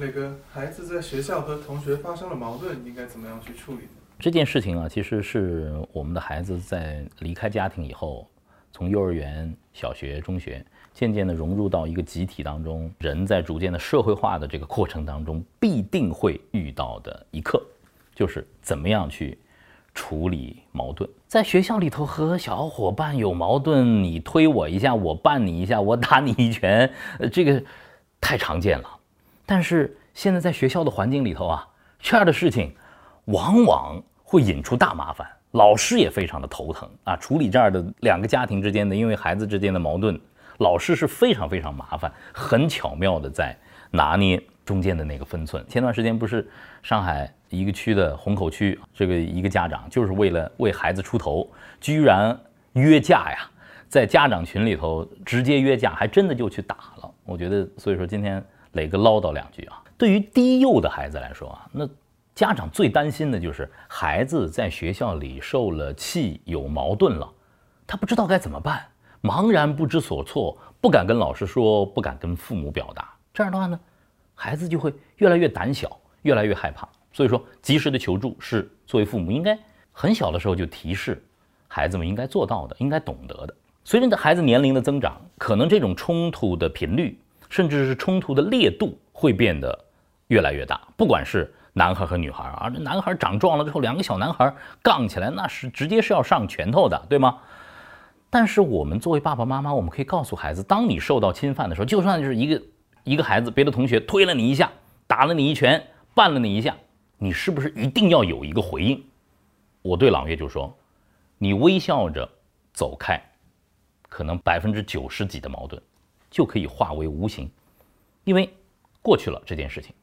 磊哥，孩子在学校和同学发生了矛盾，应该怎么样去处理？这件事情啊，其实是我们的孩子在离开家庭以后，从幼儿园、小学、中学，渐渐地融入到一个集体当中，人在逐渐的社会化的这个过程当中，必定会遇到的一课，就是怎么样去处理矛盾。在学校里头和小伙伴有矛盾，你推我一下，我绊你一下，我打你一拳，呃，这个太常见了。但是现在在学校的环境里头啊，这样的事情往往会引出大麻烦，老师也非常的头疼啊。处理这样的两个家庭之间的，因为孩子之间的矛盾，老师是非常非常麻烦，很巧妙的在拿捏中间的那个分寸。前段时间不是上海一个区的虹口区，这个一个家长就是为了为孩子出头，居然约架呀，在家长群里头直接约架，还真的就去打了。我觉得，所以说今天。磊哥唠叨两句啊，对于低幼的孩子来说啊，那家长最担心的就是孩子在学校里受了气，有矛盾了，他不知道该怎么办，茫然不知所措，不敢跟老师说，不敢跟父母表达。这样的话呢，孩子就会越来越胆小，越来越害怕。所以说，及时的求助是作为父母应该很小的时候就提示孩子们应该做到的，应该懂得的。随着孩子年龄的增长，可能这种冲突的频率。甚至是冲突的烈度会变得越来越大，不管是男孩和女孩啊，这男孩长壮了之后，两个小男孩杠起来，那是直接是要上拳头的，对吗？但是我们作为爸爸妈妈，我们可以告诉孩子，当你受到侵犯的时候，就算就是一个一个孩子，别的同学推了你一下，打了你一拳，绊了你一下，你是不是一定要有一个回应？我对朗月就说，你微笑着走开，可能百分之九十几的矛盾。就可以化为无形，因为过去了这件事情，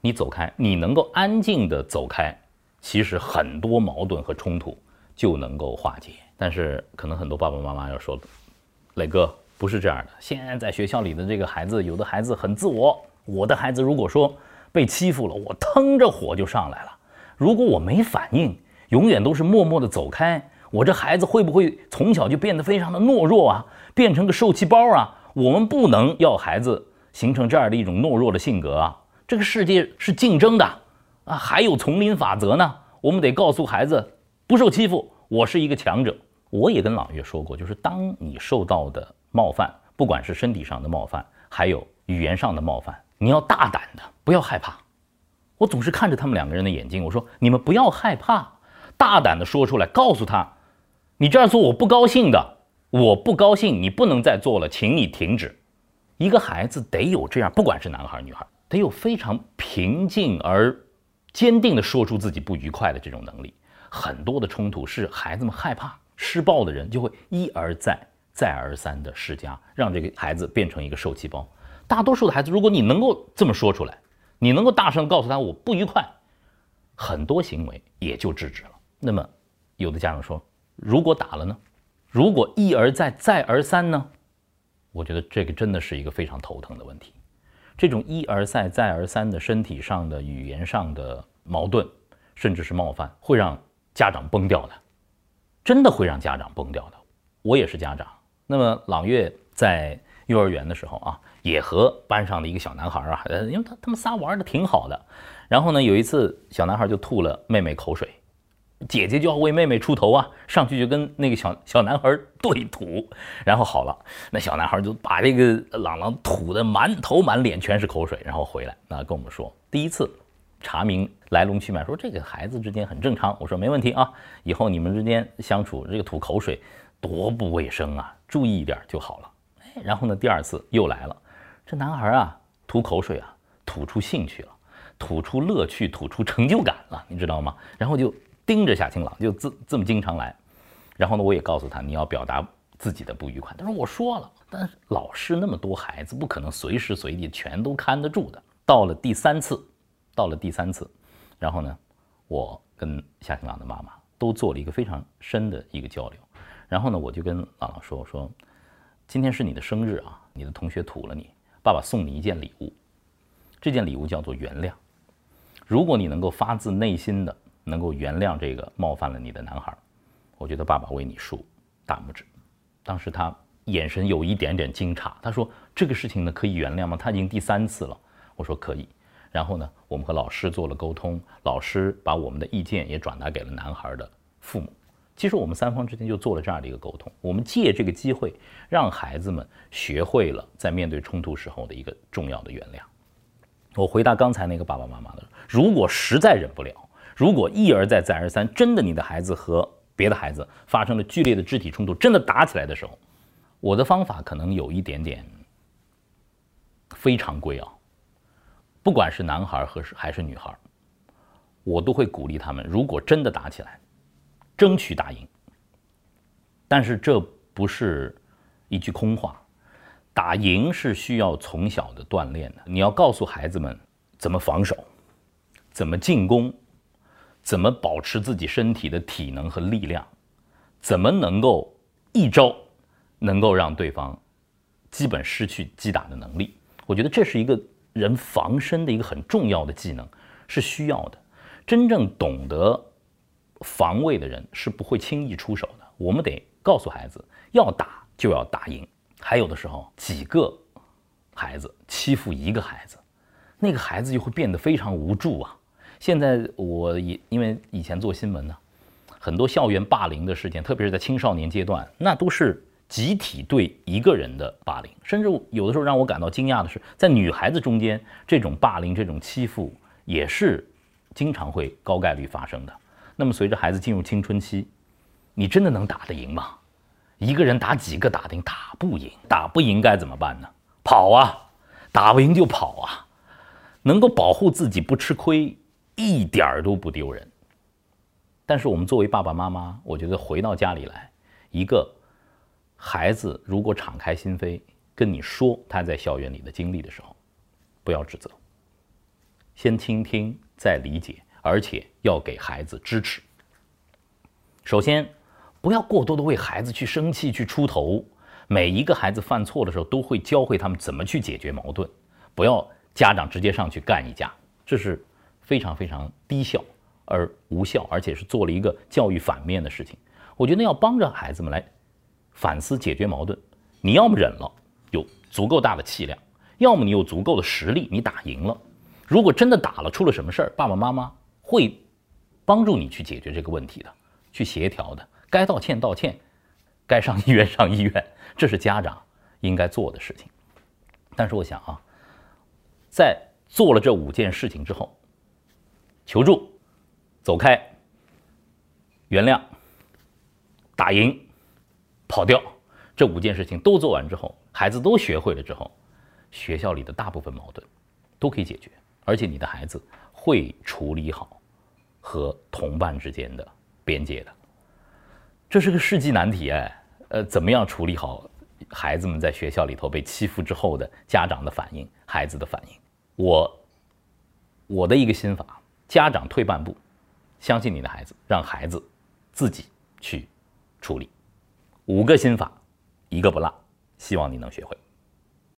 你走开，你能够安静的走开，其实很多矛盾和冲突就能够化解。但是可能很多爸爸妈妈要说，磊哥不是这样的。现在在学校里的这个孩子，有的孩子很自我。我的孩子如果说被欺负了，我腾着火就上来了。如果我没反应，永远都是默默的走开，我这孩子会不会从小就变得非常的懦弱啊？变成个受气包啊！我们不能要孩子形成这样的一种懦弱的性格啊！这个世界是竞争的啊，还有丛林法则呢。我们得告诉孩子，不受欺负，我是一个强者。我也跟朗月说过，就是当你受到的冒犯，不管是身体上的冒犯，还有语言上的冒犯，你要大胆的，不要害怕。我总是看着他们两个人的眼睛，我说你们不要害怕，大胆的说出来，告诉他，你这样做我不高兴的。我不高兴，你不能再做了，请你停止。一个孩子得有这样，不管是男孩女孩，得有非常平静而坚定地说出自己不愉快的这种能力。很多的冲突是孩子们害怕施暴的人就会一而再、再而三地施加，让这个孩子变成一个受气包。大多数的孩子，如果你能够这么说出来，你能够大声告诉他我不愉快，很多行为也就制止了。那么，有的家长说，如果打了呢？如果一而再、再而三呢？我觉得这个真的是一个非常头疼的问题。这种一而再、再而三的身体上的、语言上的矛盾，甚至是冒犯，会让家长崩掉的，真的会让家长崩掉的。我也是家长。那么朗月在幼儿园的时候啊，也和班上的一个小男孩啊，因为他他们仨玩的挺好的。然后呢，有一次小男孩就吐了妹妹口水。姐姐就要为妹妹出头啊，上去就跟那个小小男孩对吐，然后好了，那小男孩就把这个朗朗吐的满头满脸全是口水，然后回来那跟我们说，第一次查明来龙去脉，说这个孩子之间很正常。我说没问题啊，以后你们之间相处这个吐口水多不卫生啊，注意一点就好了。哎，然后呢，第二次又来了，这男孩啊吐口水啊，吐出兴趣了，吐出乐趣，吐出成就感了，你知道吗？然后就。盯着夏清朗就这这么经常来，然后呢，我也告诉他你要表达自己的不愉快。他说我说了，但是老师那么多孩子，不可能随时随地全都看得住的。到了第三次，到了第三次，然后呢，我跟夏清朗的妈妈都做了一个非常深的一个交流。然后呢，我就跟朗朗说，我说今天是你的生日啊，你的同学吐了你，爸爸送你一件礼物，这件礼物叫做原谅。如果你能够发自内心的。能够原谅这个冒犯了你的男孩，我觉得爸爸为你竖大拇指。当时他眼神有一点点惊诧，他说：“这个事情呢可以原谅吗？他已经第三次了。”我说可以。然后呢，我们和老师做了沟通，老师把我们的意见也转达给了男孩的父母。其实我们三方之间就做了这样的一个沟通，我们借这个机会让孩子们学会了在面对冲突时候的一个重要的原谅。我回答刚才那个爸爸妈妈的，如果实在忍不了，如果一而再再而三，真的你的孩子和别的孩子发生了剧烈的肢体冲突，真的打起来的时候，我的方法可能有一点点非常规啊。不管是男孩和是还是女孩，我都会鼓励他们。如果真的打起来，争取打赢。但是这不是一句空话，打赢是需要从小的锻炼的。你要告诉孩子们怎么防守，怎么进攻，怎么保持自己身体的体能和力量，怎么能够一招能够让对方基本失去击打的能力。我觉得这是一个。人防身的一个很重要的技能是需要的。真正懂得防卫的人是不会轻易出手的。我们得告诉孩子，要打就要打赢。还有的时候，几个孩子欺负一个孩子，那个孩子就会变得非常无助啊。现在我也因为以前做新闻呢，很多校园霸凌的事件，特别是在青少年阶段，那都是。集体对一个人的霸凌，甚至有的时候让我感到惊讶的是，在女孩子中间，这种霸凌、这种欺负也是经常会高概率发生的。那么，随着孩子进入青春期，你真的能打得赢吗？一个人打几个打得赢？打不赢，打不赢该怎么办呢？跑啊，打不赢就跑啊，能够保护自己不吃亏，一点儿都不丢人。但是我们作为爸爸妈妈，我觉得回到家里来，一个。孩子如果敞开心扉跟你说他在校园里的经历的时候，不要指责，先倾听再理解，而且要给孩子支持。首先，不要过多的为孩子去生气去出头。每一个孩子犯错的时候，都会教会他们怎么去解决矛盾。不要家长直接上去干一架，这是非常非常低效而无效，而且是做了一个教育反面的事情。我觉得要帮着孩子们来。反思解决矛盾，你要么忍了，有足够大的气量；要么你有足够的实力，你打赢了。如果真的打了，出了什么事儿，爸爸妈妈会帮助你去解决这个问题的，去协调的。该道歉道歉，该上医院 上医院，这是家长应该做的事情。但是我想啊，在做了这五件事情之后，求助、走开、原谅、打赢。跑掉，这五件事情都做完之后，孩子都学会了之后，学校里的大部分矛盾都可以解决，而且你的孩子会处理好和同伴之间的边界的。这是个世纪难题哎，呃，怎么样处理好孩子们在学校里头被欺负之后的家长的反应、孩子的反应？我我的一个心法：家长退半步，相信你的孩子，让孩子自己去处理。五个心法，一个不落，希望你能学会。